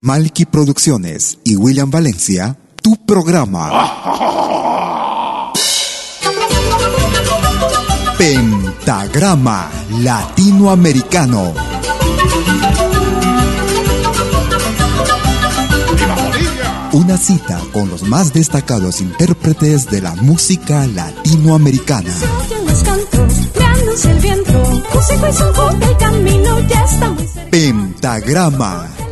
Malky Producciones y William Valencia, tu programa. Pentagrama Latinoamericano. Una cita con los más destacados intérpretes de la música latinoamericana. Pentagrama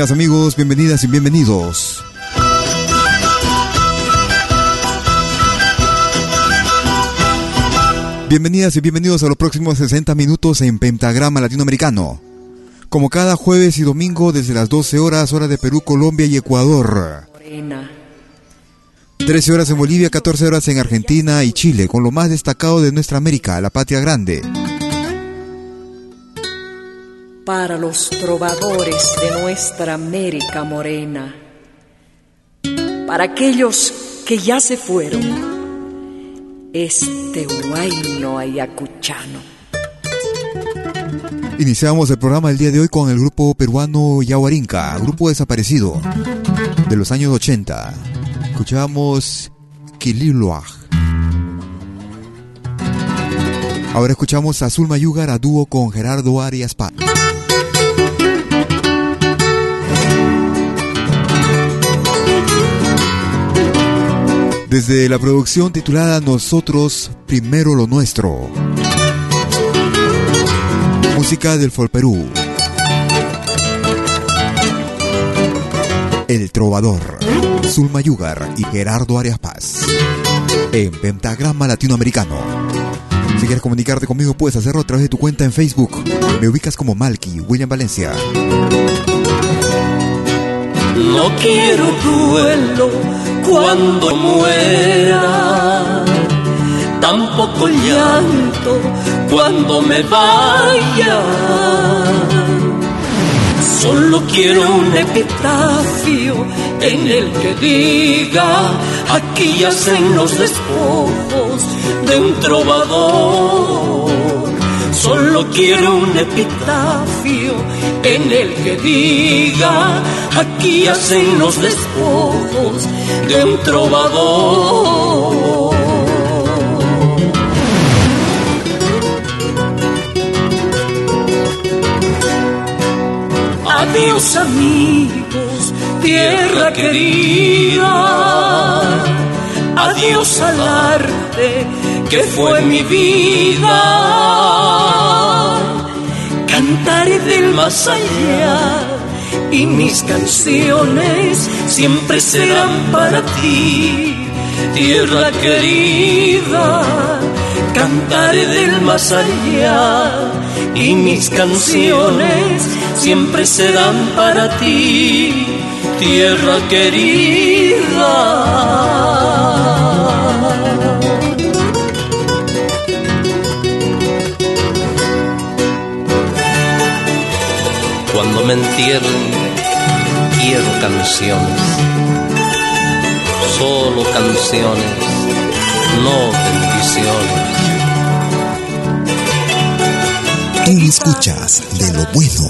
Amigas, amigos? Bienvenidas y bienvenidos. Bienvenidas y bienvenidos a los próximos 60 minutos en Pentagrama Latinoamericano. Como cada jueves y domingo desde las 12 horas, hora de Perú, Colombia y Ecuador. 13 horas en Bolivia, 14 horas en Argentina y Chile, con lo más destacado de nuestra América, la patria grande para los trovadores de nuestra América morena, para aquellos que ya se fueron, este huayno ayacuchano. Iniciamos el programa del día de hoy con el grupo peruano Yahuarinca, grupo desaparecido de los años 80. Escuchamos Kililuaj. Ahora escuchamos a Zulma a dúo con Gerardo Arias Paz. Desde la producción titulada Nosotros Primero lo Nuestro. Música del Perú. El Trovador, Zulma Yugar y Gerardo Arias Paz. En Pentagrama Latinoamericano. Si quieres comunicarte conmigo, puedes hacerlo a través de tu cuenta en Facebook. Me ubicas como Malky, William Valencia. No quiero duelo cuando muera, tampoco llanto cuando me vaya. Solo quiero un epitafio en el que diga, aquí yacen los despojos de un trovador. Solo quiero un epitafio en el que diga, aquí yacen los despojos de un trovador. Adiós amigos, tierra querida. Adiós al arte que fue mi vida. Cantaré del más allá y mis canciones siempre serán para ti, tierra querida. Cantaré del más allá y mis canciones siempre serán para ti, tierra querida. Me entierren, quiero canciones, solo canciones, no bendiciones. Tú escuchas de lo bueno,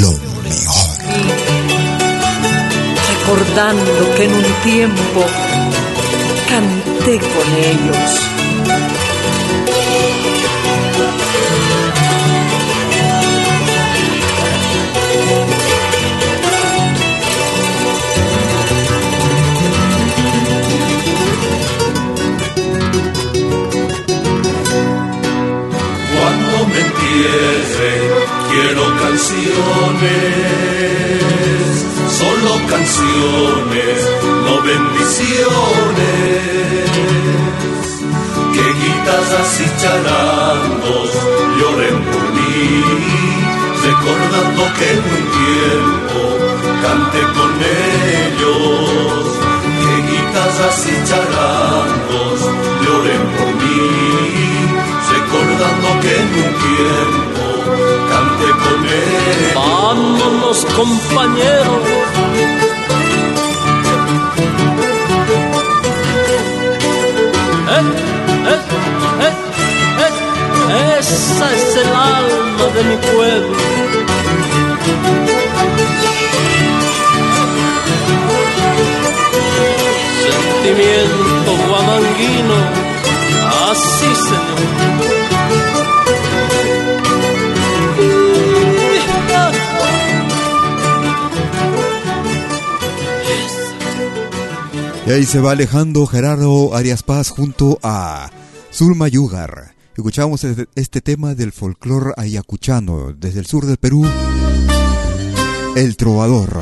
lo mejor. Recordando que en un tiempo canté con ellos. Quiero canciones, solo canciones, no bendiciones. Que guitarras y charangos lloren por mí, recordando que en un tiempo canté con ellos. Que guitarras y charangos lloren por mí tiempo canté con él. Vámonos, compañeros. Eh, eh, eh, eh, esa es el alma de mi pueblo. Sentimiento guamanguino, así señor. Ahí se va alejando Gerardo Arias Paz junto a Zulma Yugar. Escuchamos este, este tema del folclore ayacuchano desde el sur del Perú. El trovador.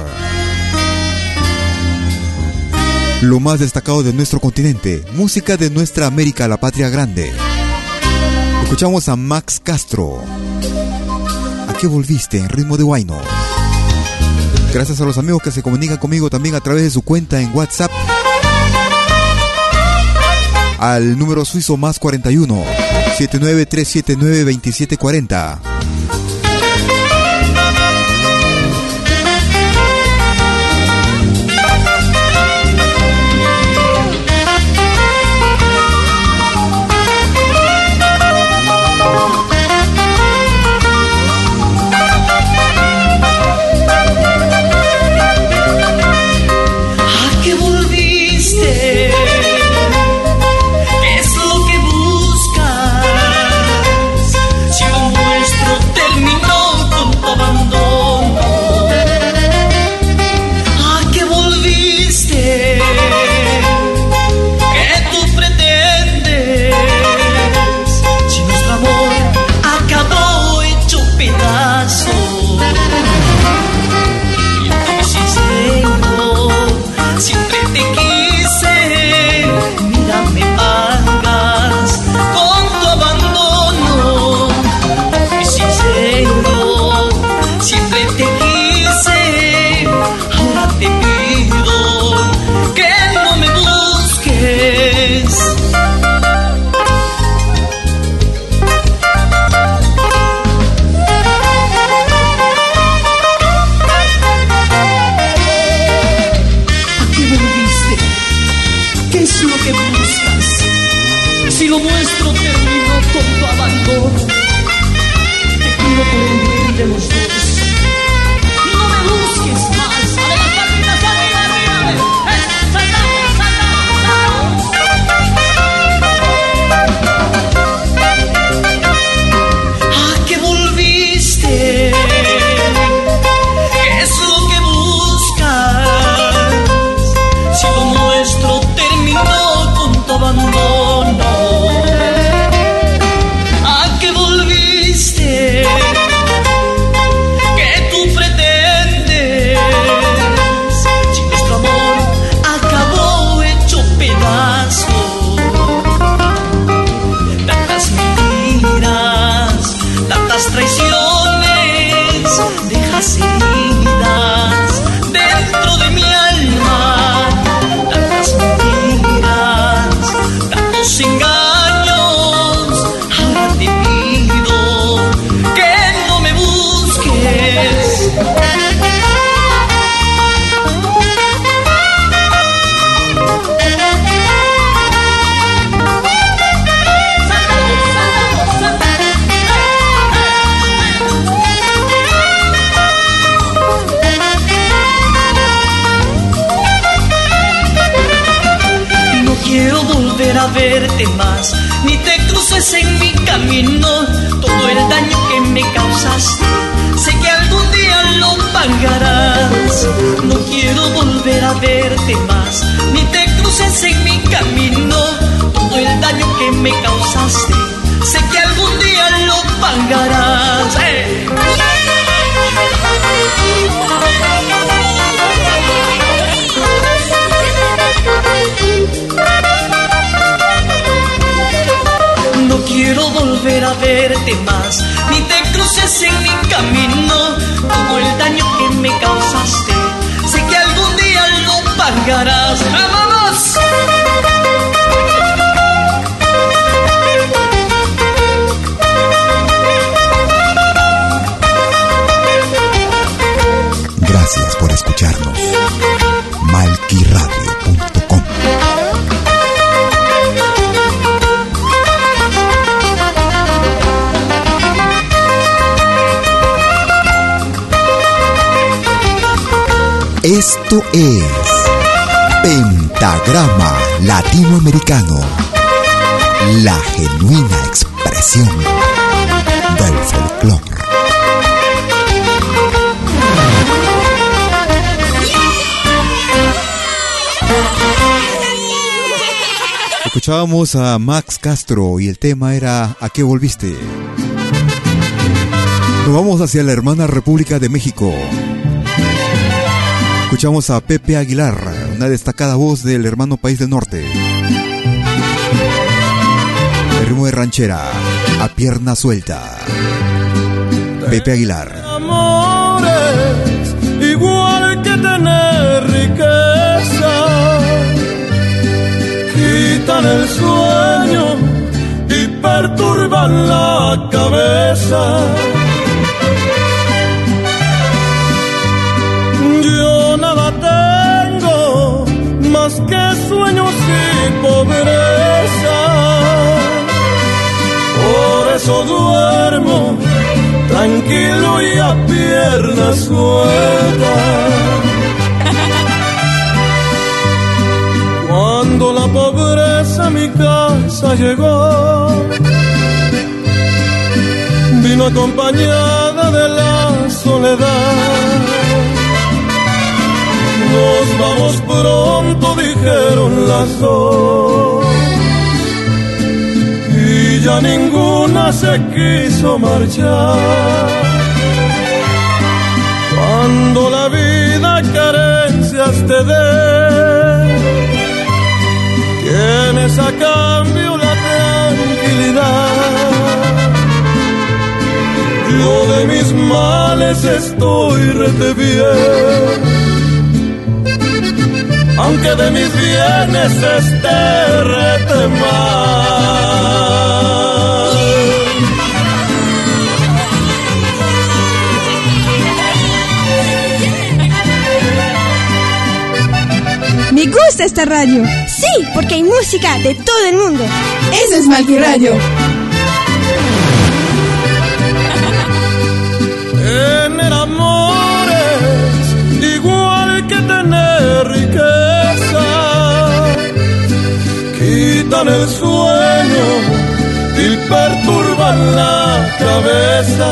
Lo más destacado de nuestro continente. Música de nuestra América, la patria grande. Escuchamos a Max Castro. ¿A qué volviste en ritmo de Huayno? Gracias a los amigos que se comunican conmigo también a través de su cuenta en WhatsApp al número suizo más 41 79379 verte más, ni te cruces en mi camino. Todo el daño que me causaste, sé que algún día lo pagarás. No quiero volver a verte más, ni te cruces en mi camino. Todo el daño que me causaste, sé que algún día lo pagarás. ¡Eh! Más, ni te cruces en mi camino. Todo el daño que me causaste, sé que algún día lo pagarás. ¡Vámonos! Gracias por escucharnos. Malquiradio.com Esto es Pentagrama Latinoamericano, la genuina expresión del folclore. Escuchábamos a Max Castro y el tema era ¿A qué volviste? Nos vamos hacia la hermana República de México. Escuchamos a Pepe Aguilar, una destacada voz del hermano país del norte. El ritmo de ranchera, a pierna suelta. Pepe Aguilar. Amores, igual que tener riqueza, quitan el sueño y perturban la cabeza. Que sueños y pobreza. Por eso duermo tranquilo y a pierna suelta. Cuando la pobreza a mi casa llegó, vino acompañada de la soledad. Nos vamos pronto, dijeron las dos. Y ya ninguna se quiso marchar. Cuando la vida carencias te dé, tienes a cambio la tranquilidad. Yo de mis males estoy rete aunque de mis bienes esté rete mal. Me gusta esta radio. Sí, porque hay música de todo el mundo. Eso es Malqui Quitan el sueño y perturban la cabeza.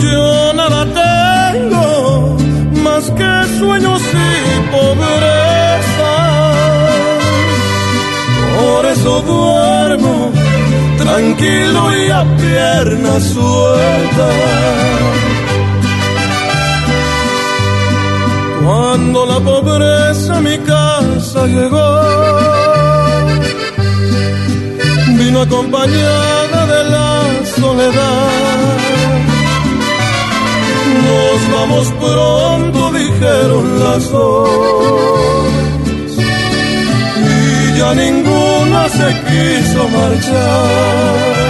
Yo nada tengo más que sueños y pobreza. Por eso duermo tranquilo y a pierna suelta. Cuando la pobreza a mi casa llegó, vino acompañada de la soledad. Nos vamos pronto, dijeron las dos. Y ya ninguna se quiso marchar.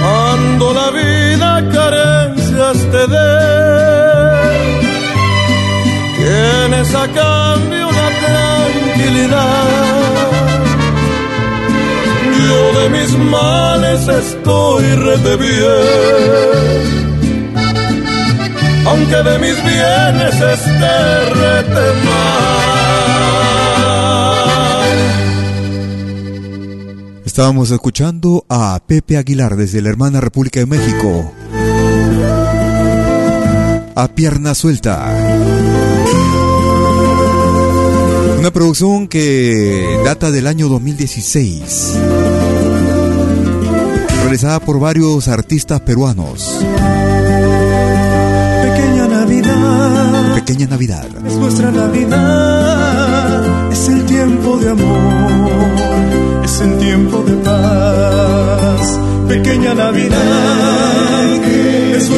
Cuando la vida carencias te dé, tienes a cambio la tranquilidad. Yo de mis males estoy rete bien aunque de mis bienes esté retemar. Estábamos escuchando a Pepe Aguilar desde la hermana República de México. A pierna suelta. Una producción que data del año 2016 realizada por varios artistas peruanos. Pequeña Navidad. Pequeña Navidad. Es nuestra Navidad. Es el tiempo de amor. Es el tiempo de paz. Pequeña Navidad. Es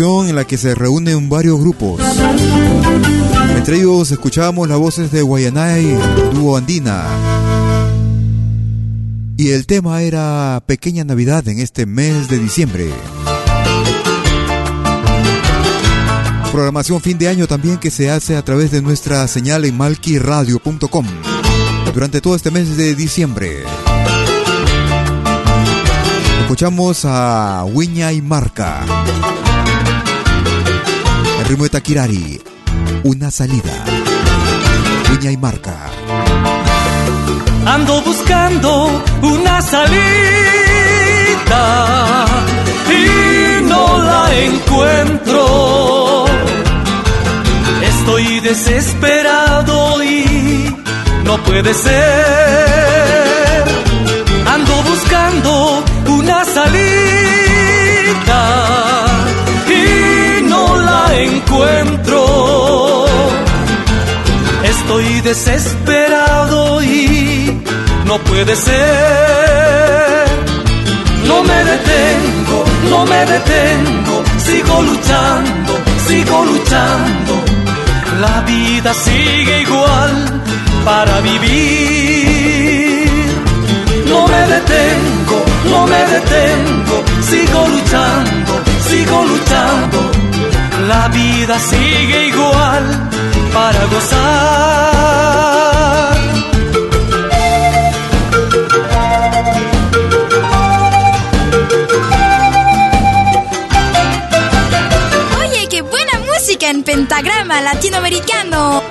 En la que se reúnen varios grupos. Entre ellos escuchábamos las voces de Guayanay, dúo andina. Y el tema era Pequeña Navidad en este mes de diciembre. Programación fin de año también que se hace a través de nuestra señal en malquiradio.com durante todo este mes de diciembre. Escuchamos a Wiña y Marca. Ritmo de Takirari. Una salida. Wiña y Marca. Ando buscando una salida y no la encuentro. Estoy desesperado y no puede ser. Ando buscando una salida encuentro. Estoy desesperado y no puede ser. No me detengo, no me detengo, sigo luchando, sigo luchando. La vida sigue igual para vivir. No me detengo, no me detengo, sigo luchando La vida sigue igual para gozar. Oye, qué buena música en pentagrama latinoamericano.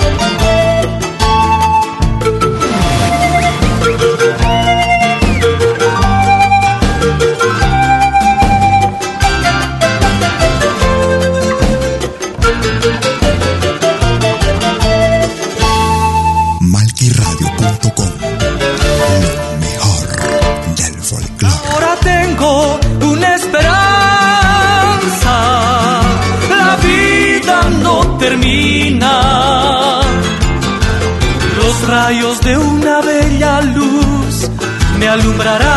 De una bella luz me alumbrarán.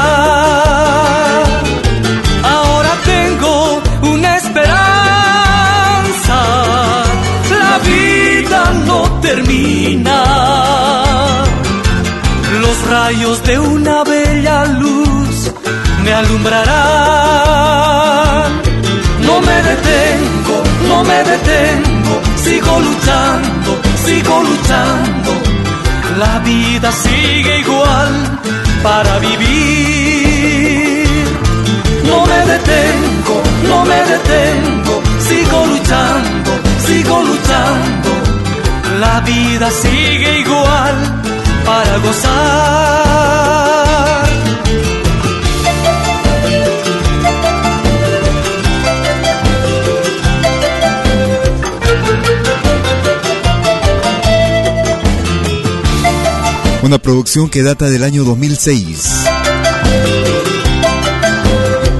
Ahora tengo una esperanza. La vida no termina. Los rayos de una bella luz me alumbrarán. No me detengo, no me detengo, sigo luchando, sigo luchando. La vida sigue igual para vivir. No me detengo, no me detengo, sigo luchando, sigo luchando. La vida sigue igual para gozar. Una producción que data del año 2006.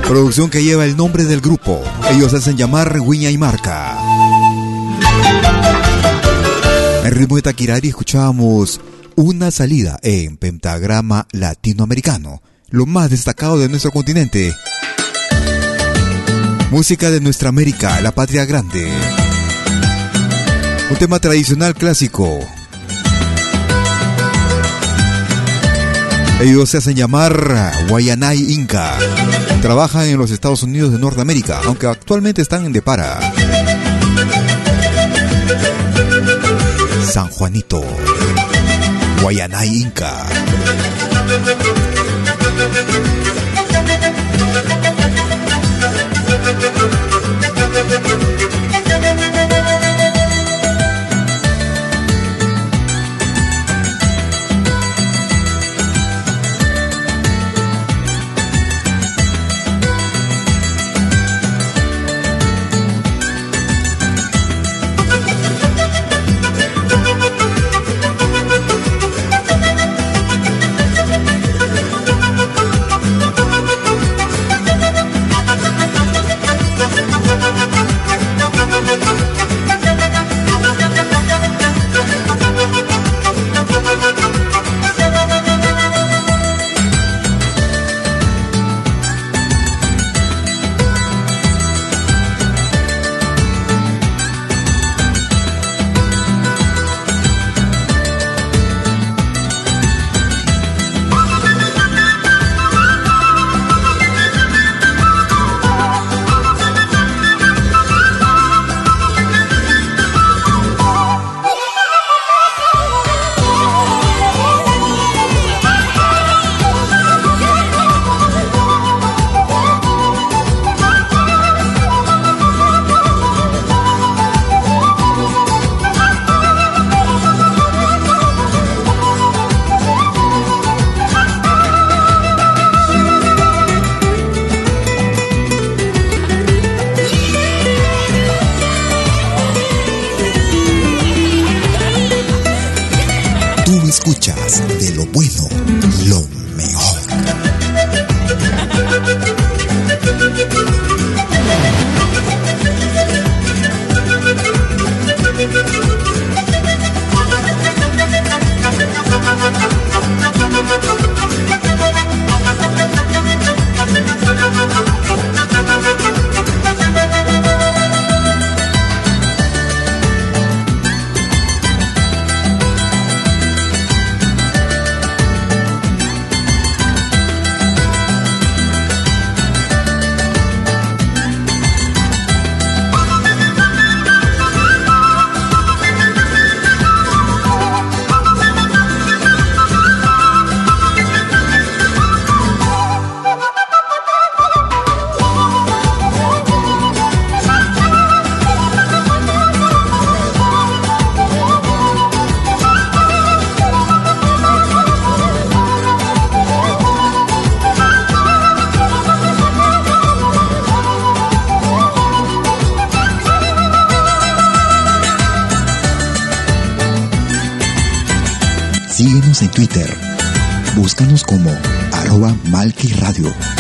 Producción que lleva el nombre del grupo. Ellos hacen llamar Wiña y Marca. En ritmo de Taquirari escuchábamos una salida en pentagrama latinoamericano, lo más destacado de nuestro continente. Música de nuestra América, la patria grande. Un tema tradicional clásico. Ellos se hacen llamar Guayanay Inca. Trabajan en los Estados Unidos de Norteamérica, aunque actualmente están en Depara. San Juanito. Guayanay Inca. En Twitter. Búscanos como arroba Malki Radio.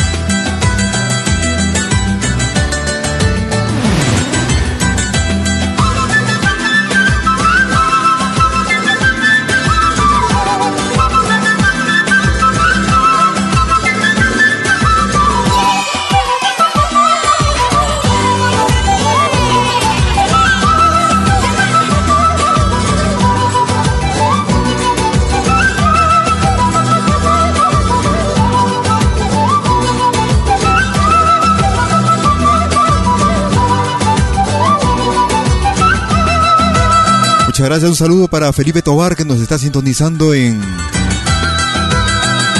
Gracias. Un saludo para Felipe Tobar que nos está sintonizando en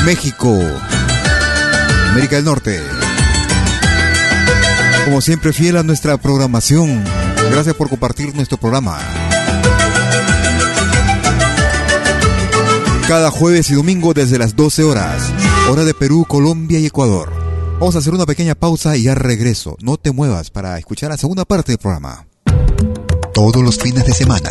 México, América del Norte. Como siempre, fiel a nuestra programación. Gracias por compartir nuestro programa. Cada jueves y domingo desde las 12 horas, hora de Perú, Colombia y Ecuador. Vamos a hacer una pequeña pausa y ya regreso. No te muevas para escuchar la segunda parte del programa. Todos los fines de semana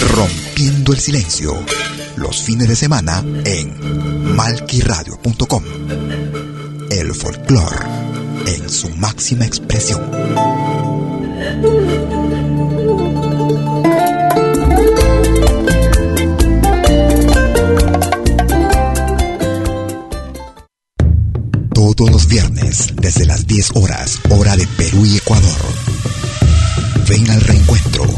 Rompiendo el Silencio los fines de semana en malquiradio.com. El folclore en su máxima expresión. Todos los viernes, desde las 10 horas, hora de Perú y Ecuador. Ven al reencuentro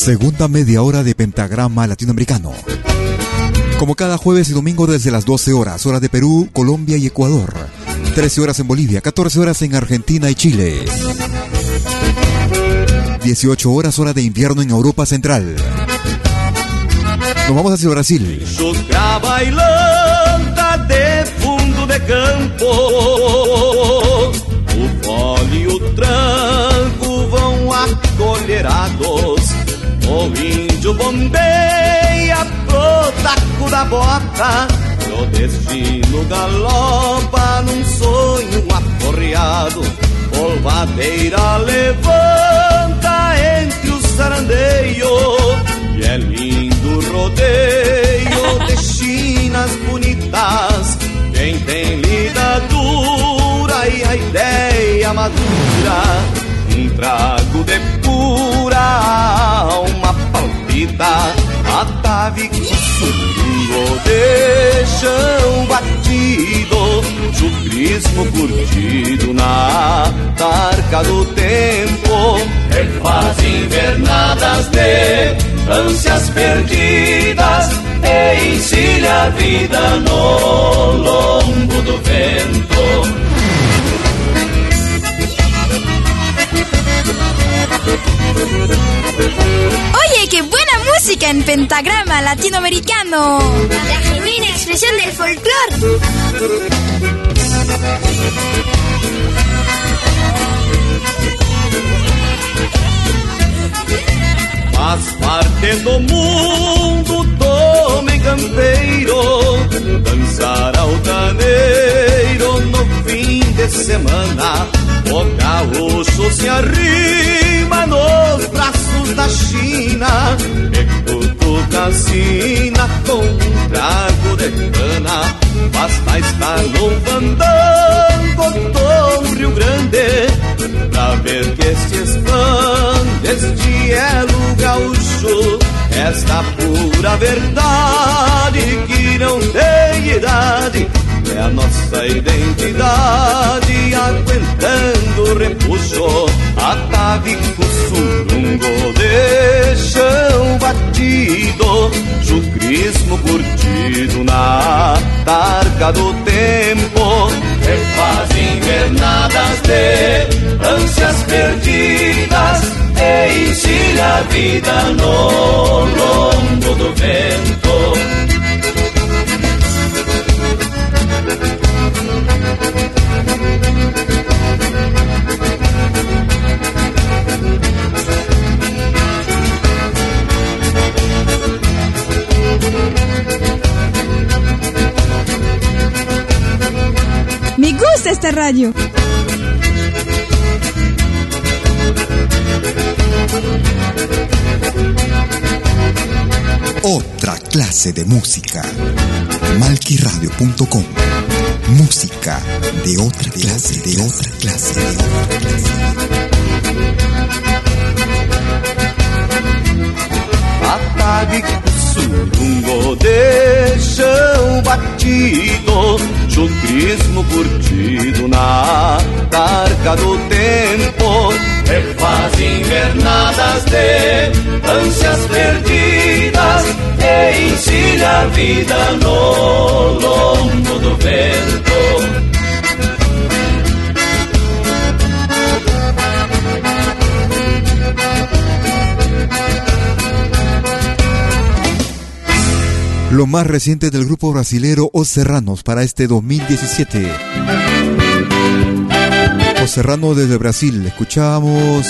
Segunda media hora de pentagrama latinoamericano. Como cada jueves y domingo desde las 12 horas, hora de Perú, Colombia y Ecuador. 13 horas en Bolivia, 14 horas en Argentina y Chile. 18 horas hora de invierno en Europa Central. Nos vamos hacia Brasil. Índio bombeia pro taco da bota O destino galopa num sonho aporreado Polvadeira levanta entre os sarandeios E é lindo rodeio de chinas bonitas. Quem tem lida dura e a ideia madura Um trago de pura alma palpita Atavico surungo de chão batido Chucrismo curtido na tarca do tempo. Refaz invernadas de ânsias perdidas E encilha a vida no lombo do vento Oye, qué buena música en pentagrama latinoamericano. La genuina expresión del folclore. Faz parte do mundo do homem campeiro Dançar altaneiro no fim de semana O gaúcho se arrima nos braços da China E cutuca sina com um trago de cana Basta estar no fandango do Rio Grande Pra ver que este expande este elo gaúcho Esta pura verdade que não tem idade É a nossa identidade aguentando o repuxo Atavico surungo de chão batido Chucrismo curtido na tarca do tempo. Refaz invernadas de ânsias perdidas E encilha a vida no lombo do vento Gusta esta radio. Otra clase de música. Malquiradio.com. Música de otra clase, de otra clase, de otra clase. Atavico surungo de chão batido Chucrismo curtido na tarca do tempo. Refaz invernadas de ânsias perdidas E encilha a vida no lombo do vento Lo más reciente del grupo brasilero Os Serranos para este 2017. Os Serrano desde Brasil. Escuchamos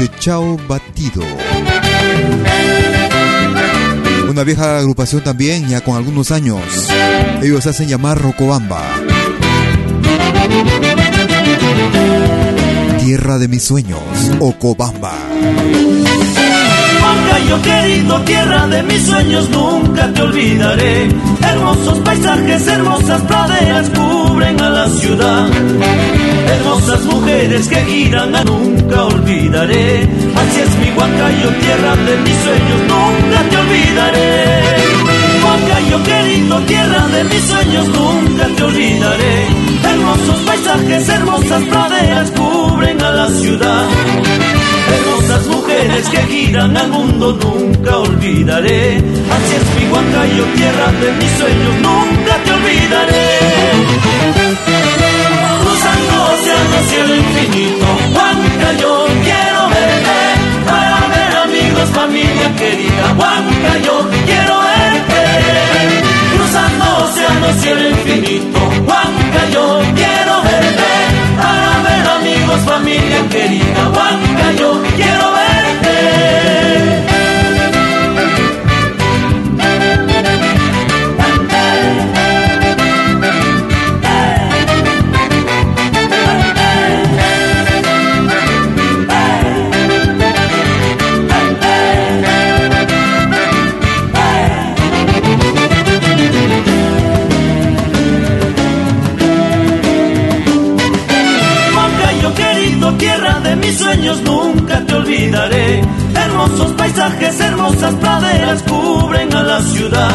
De Chao Batido. Una vieja agrupación también, ya con algunos años. Ellos hacen llamar Rocobamba. Tierra de mis sueños, Ocobamba. Moncayo querido, tierra de mis sueños, nunca te olvidaré. Hermosos paisajes, hermosas praderas cubren a la ciudad. Hermosas mujeres que giran a nunca olvidaré. Así es mi Huancayo, tierra de mis sueños, nunca te olvidaré. Huancayo querido, tierra de mis sueños, nunca te olvidaré. Hermosos paisajes, hermosas praderas cubren a la ciudad. Hermosas mujeres mujeres que giran al mundo nunca olvidaré. Así es mi Huancayo, tierra de mis sueños, nunca te olvidaré. Cruzando océanos y el infinito, Huancayo, quiero verte para ver amigos, familia querida. Huancayo, quiero verte. Cruzando océanos y el infinito, Huancayo, quiero verte para ver amigos, familia querida. Huancayo, olvidaré. Hermosos paisajes, hermosas praderas cubren a la ciudad.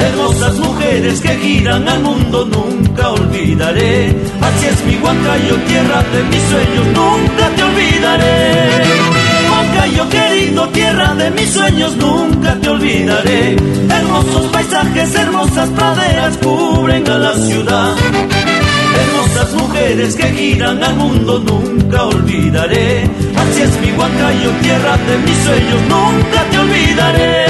Hermosas mujeres que giran al mundo, nunca olvidaré. Así es mi Huancayo, tierra de mis sueños, nunca te olvidaré. Huancayo querido, tierra de mis sueños, nunca te olvidaré. Hermosos paisajes, hermosas praderas cubren a la ciudad. Hermosas mujeres que giran al mundo, nunca olvidaré. Así es mi Huancayo, tierra de mis sueños, nunca te olvidaré.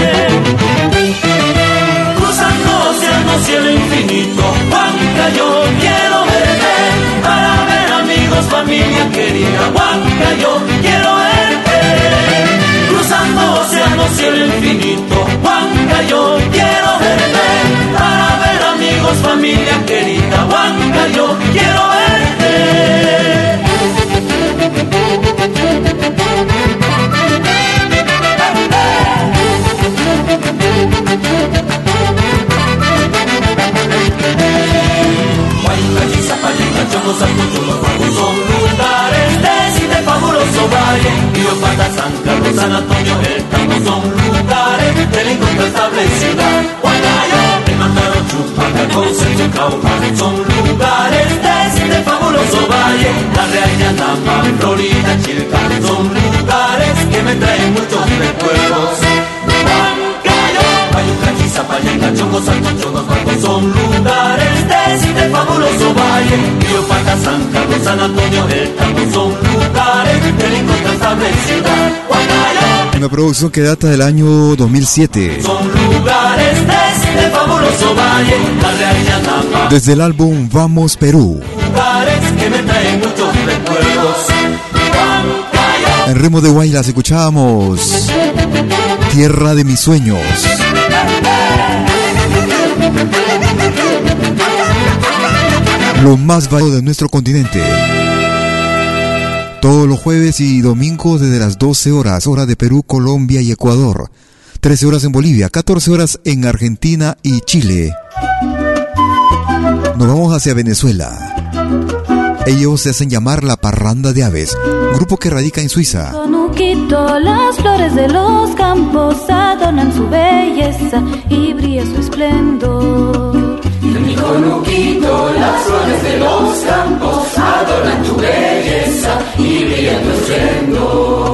Cruzando océanos el infinito, Huancayo, quiero verte. Para ver amigos, familia querida, Huancayo, quiero verte. Cruzando océanos el infinito, Huancayo, quiero verte. Para ver amigos, familia querida, Santo, Cholo, Juan, son lugares de fabuloso valle. Pata, San Carlos, San Antonio, el Tambo son lugares de la incontrastable ciudad. Huancayo, el Mantaro, Chupaca, Concepción, Cauca, son lugares de fabuloso valle. La Real Yanamba, Florida, Chilca, son lugares que me traen muchos recuerdos. Huancayo, Huaycachi, Zapallenca, Choco, Santo, Cholo, Juan, son lugares de este fabuloso valle. Río Pata, San Carlos, San Antonio, el Tambo son lugares de la incontrastable ciudad. Una producción que data del año 2007. son lugares de este fabuloso valle. La Real Yanamba, Desde el álbum Vamos Perú. lugares que me traen muchos recuerdos. Huancayo, En ritmo de Guaylas escuchábamos Tierra de mis sueños. Lo más valioso de nuestro continente. Todos los jueves y domingos desde las 12 horas, hora de Perú, Colombia y Ecuador. 13 horas en Bolivia, 14 horas en Argentina y Chile. Nos vamos hacia Venezuela. Ellos se hacen llamar la Parranda de Aves, grupo que radica en Suiza. Conuquito, las flores de los campos adornan su belleza y brilla su esplendor. En mi conuquito las flores de los campos adornan tu belleza y brillan tu esplendor.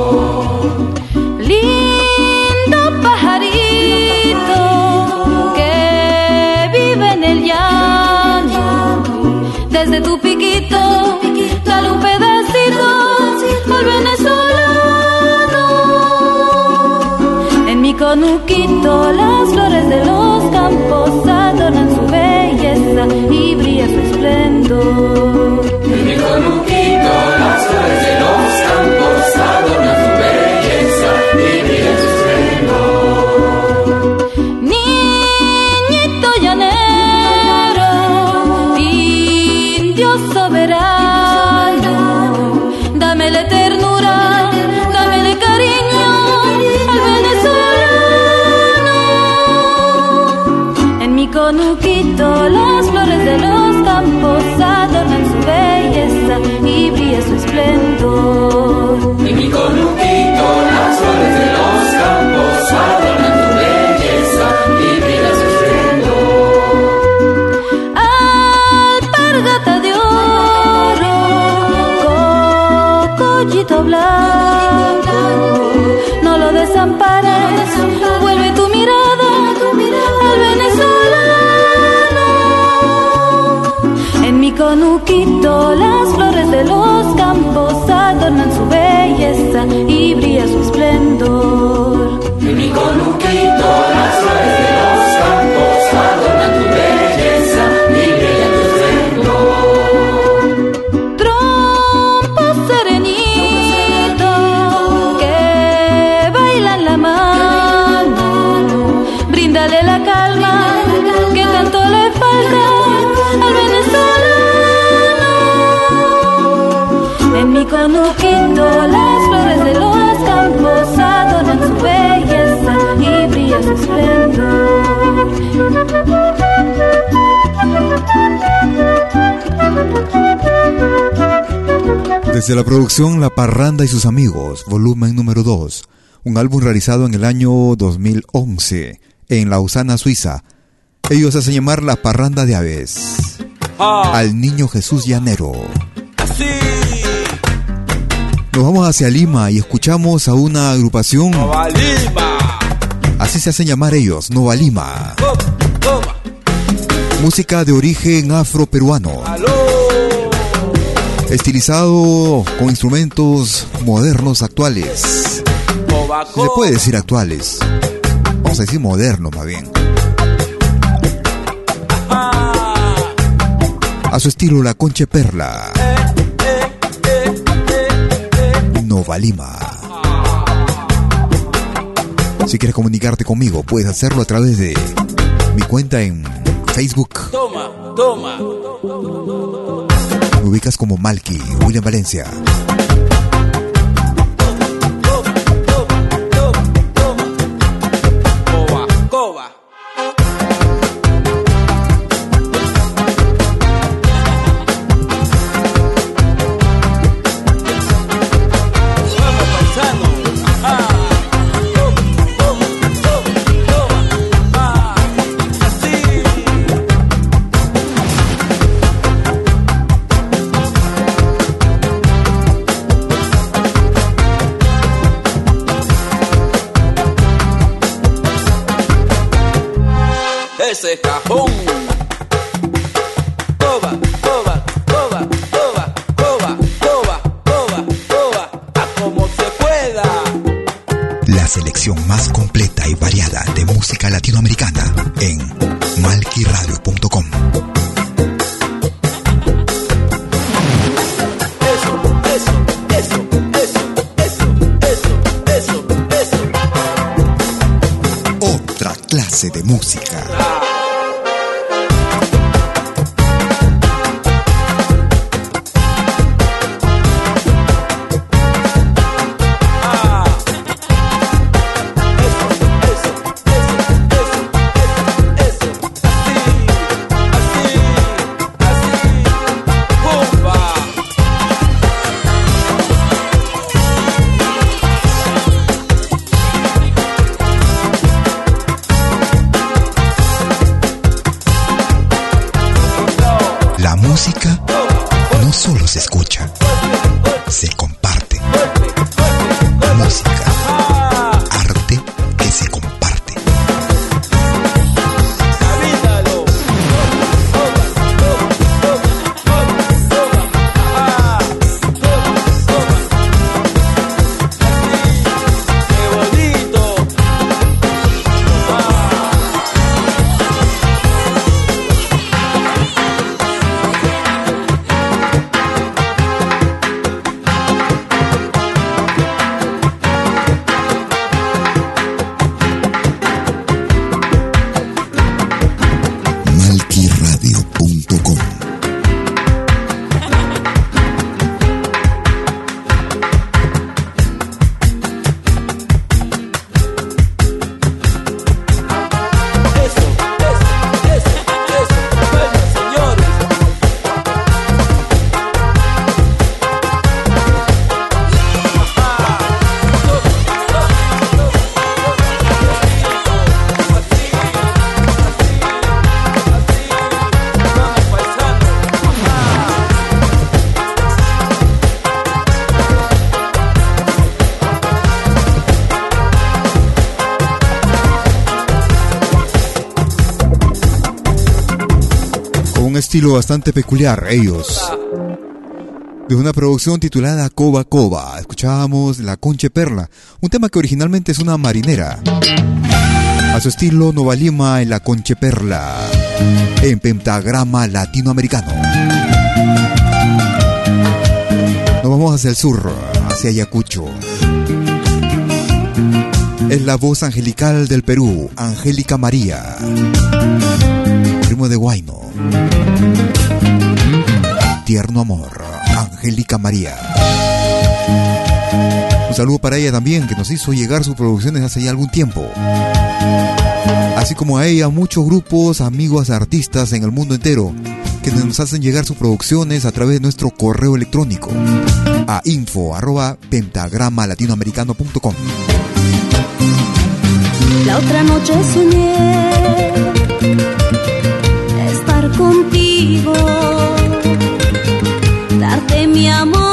Conuquito las flores de los campos adornan su belleza y brilla su esplendor. Desde la producción La Parranda y sus amigos, volumen número 2, un álbum realizado en el año 2011 en Lausana, Suiza. Ellos hacen llamar La Parranda de Aves Ah. al niño Jesús Llanero. Nos vamos hacia Lima y escuchamos a una agrupación. Nova Lima. Así se hacen llamar ellos, Nova Lima. Música de origen afro-peruano. Estilizado con instrumentos modernos actuales. Se puede decir actuales. Vamos a decir modernos más bien. A su estilo la Conche Perla. Nova Lima. Si quieres comunicarte conmigo, puedes hacerlo a través de mi cuenta en Facebook. Toma, toma. Me ubicas como Malky, William Valencia. Estilo bastante peculiar, ellos. De una producción titulada Coba Coba, escuchábamos La Conche Perla, un tema que originalmente es una marinera. A su estilo Nova Lima en La Conche Perla, en pentagrama latinoamericano. Nos vamos hacia el sur, hacia Ayacucho. Es la voz angelical del Perú, Angélica María. Primo de Guayno. Tierno amor, Angélica María. Un saludo para ella también, que nos hizo llegar sus producciones hace ya algún tiempo. Así como a ella, muchos grupos, amigos, artistas en el mundo entero que nos hacen llegar sus producciones a través de nuestro correo electrónico a info arroba pentagrama latinoamericano.com. La otra noche soñé contigo, darte mi amor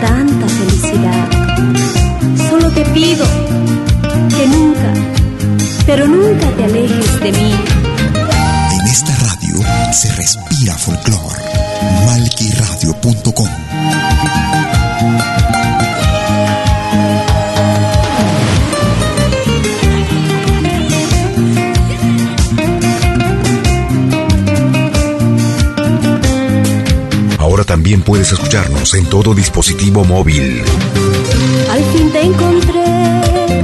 tanta felicidad? Solo te pido que nunca, pero nunca te alejes de mí. En esta radio se respira folclor. Puedes escucharnos en todo dispositivo móvil. Al fin te encontré,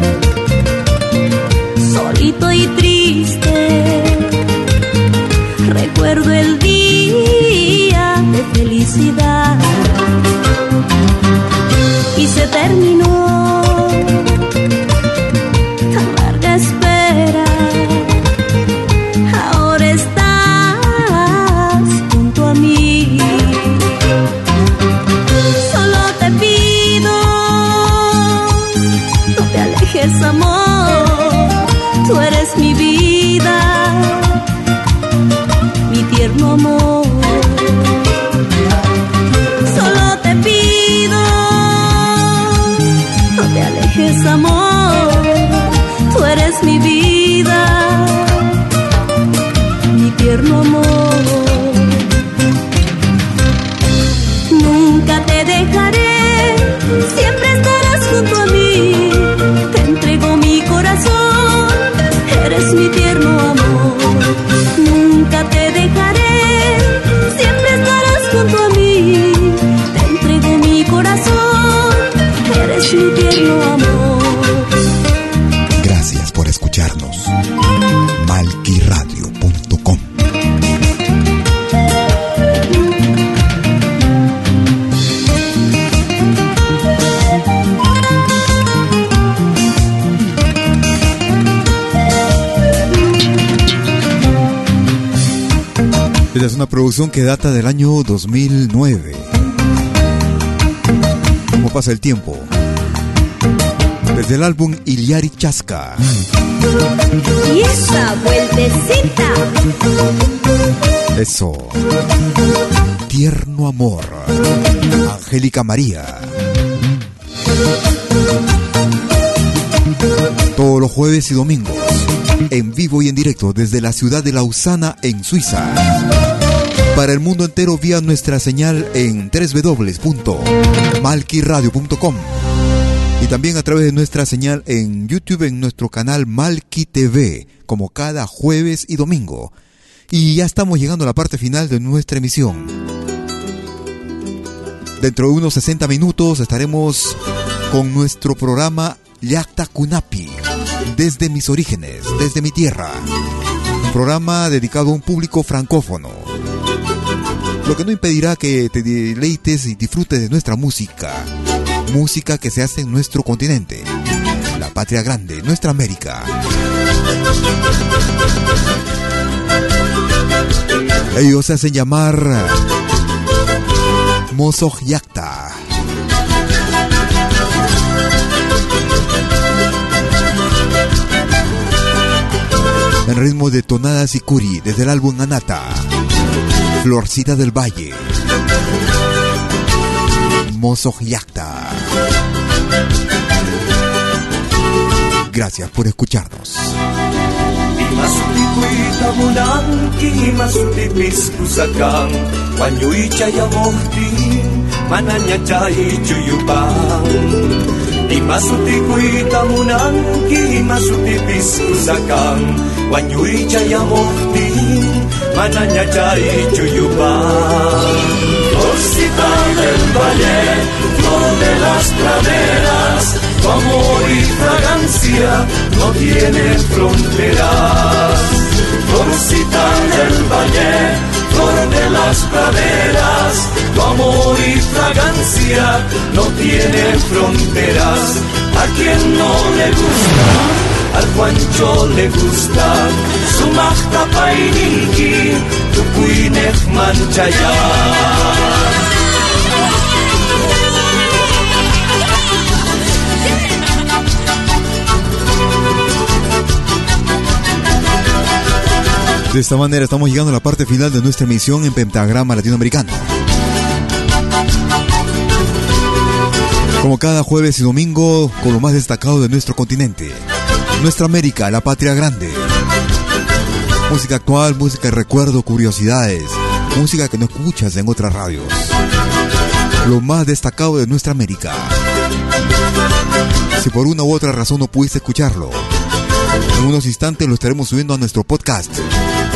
solito y triste. Recuerdo el día de felicidad y se terminó una producción que data del año 2009. ¿Cómo pasa el tiempo? Desde el álbum Iliari Chasca. Y esa vueltecita, Eso. Tierno amor. Angélica María. Todos los jueves y domingos. En vivo y en directo desde la ciudad de Lausana, en Suiza. Para el mundo entero vía nuestra señal en www.malquiradio.com y también a través de nuestra señal en YouTube en nuestro canal Malki TV, como cada jueves y domingo. Y ya estamos llegando a la parte final de nuestra emisión. Dentro de unos 60 minutos estaremos con nuestro programa Yacta Kunapi, desde mis orígenes, desde mi tierra. Programa dedicado a un público francófono. Lo que no impedirá que te deleites y disfrutes de nuestra música. Música que se hace en nuestro continente. La patria grande, nuestra América. Ellos se hacen llamar Mozo Yakta. En ritmo de tonadas y curi desde el álbum Anata. Florcita del Valle. Mozo Yakta. Gracias por escucharnos. Masutikwita munangki masutipis kusakang Wanyui chaya mohti mananya chay chuyupang Di masutikwita munangki masutipis kusakang Wanyui chaya mohti mananya chay chuyupang Rosita del valle, flor de las praderas tu amor y fragancia no tienen fronteras. Florcita del valle, flor de las praderas, tu amor y fragancia no tienen fronteras. A quien no le gusta, al Juancho le gusta, su magta painiki, tu cuinej manchaya. De esta manera estamos llegando a la parte final de nuestra emisión en Pentagrama Latinoamericano. Como cada jueves y domingo, con lo más destacado de nuestro continente. Nuestra América, la patria grande. Música actual, música de recuerdo, curiosidades. Música que no escuchas en otras radios. Lo más destacado de nuestra América. Si por una u otra razón no pudiste escucharlo, en unos instantes lo estaremos subiendo a nuestro podcast,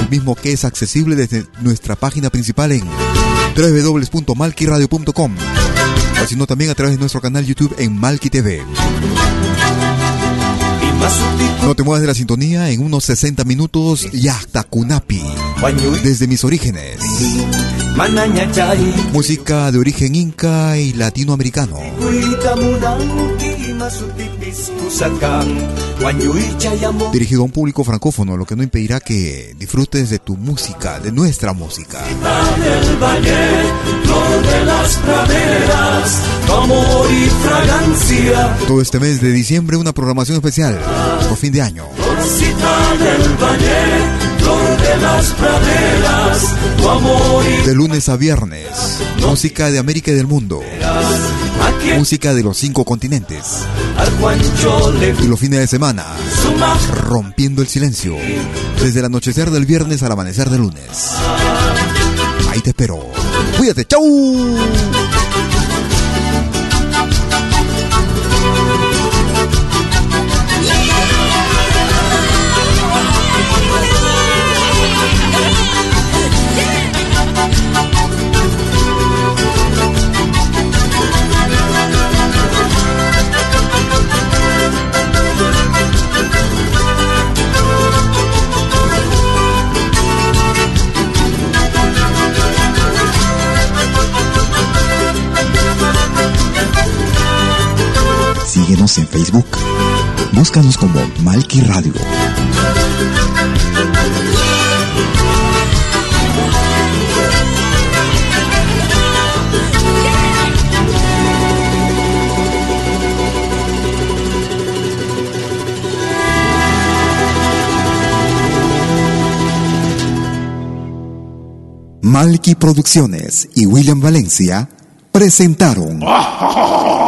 el mismo que es accesible desde nuestra página principal en www.malquiradio.com o sino también a través de nuestro canal YouTube en Malki TV. No te muevas de la sintonía en unos 60 minutos Kunapi desde mis orígenes. Música de origen inca y latinoamericano. Dirigido a un público francófono, lo que no impedirá que disfrutes de tu música, de nuestra música. Todo este mes de diciembre una programación especial por fin de año. De lunes a viernes, música de América y del mundo. Música de los cinco continentes. Y los fines de semana, rompiendo el silencio. Desde el anochecer del viernes al amanecer del lunes. Ahí te espero. Cuídate, chau. En Facebook. Búscanos como Malki Radio. Malky Producciones y William Valencia presentaron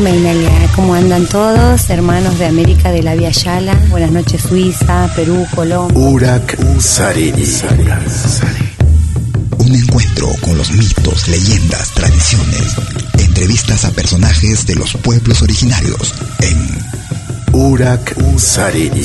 Mainalia, ¿cómo andan todos? Hermanos de América de la Via Yala. Buenas noches, Suiza, Perú, Colombia. Urak Sariri. Un encuentro con los mitos, leyendas, tradiciones, entrevistas a personajes de los pueblos originarios en Urak Sariri.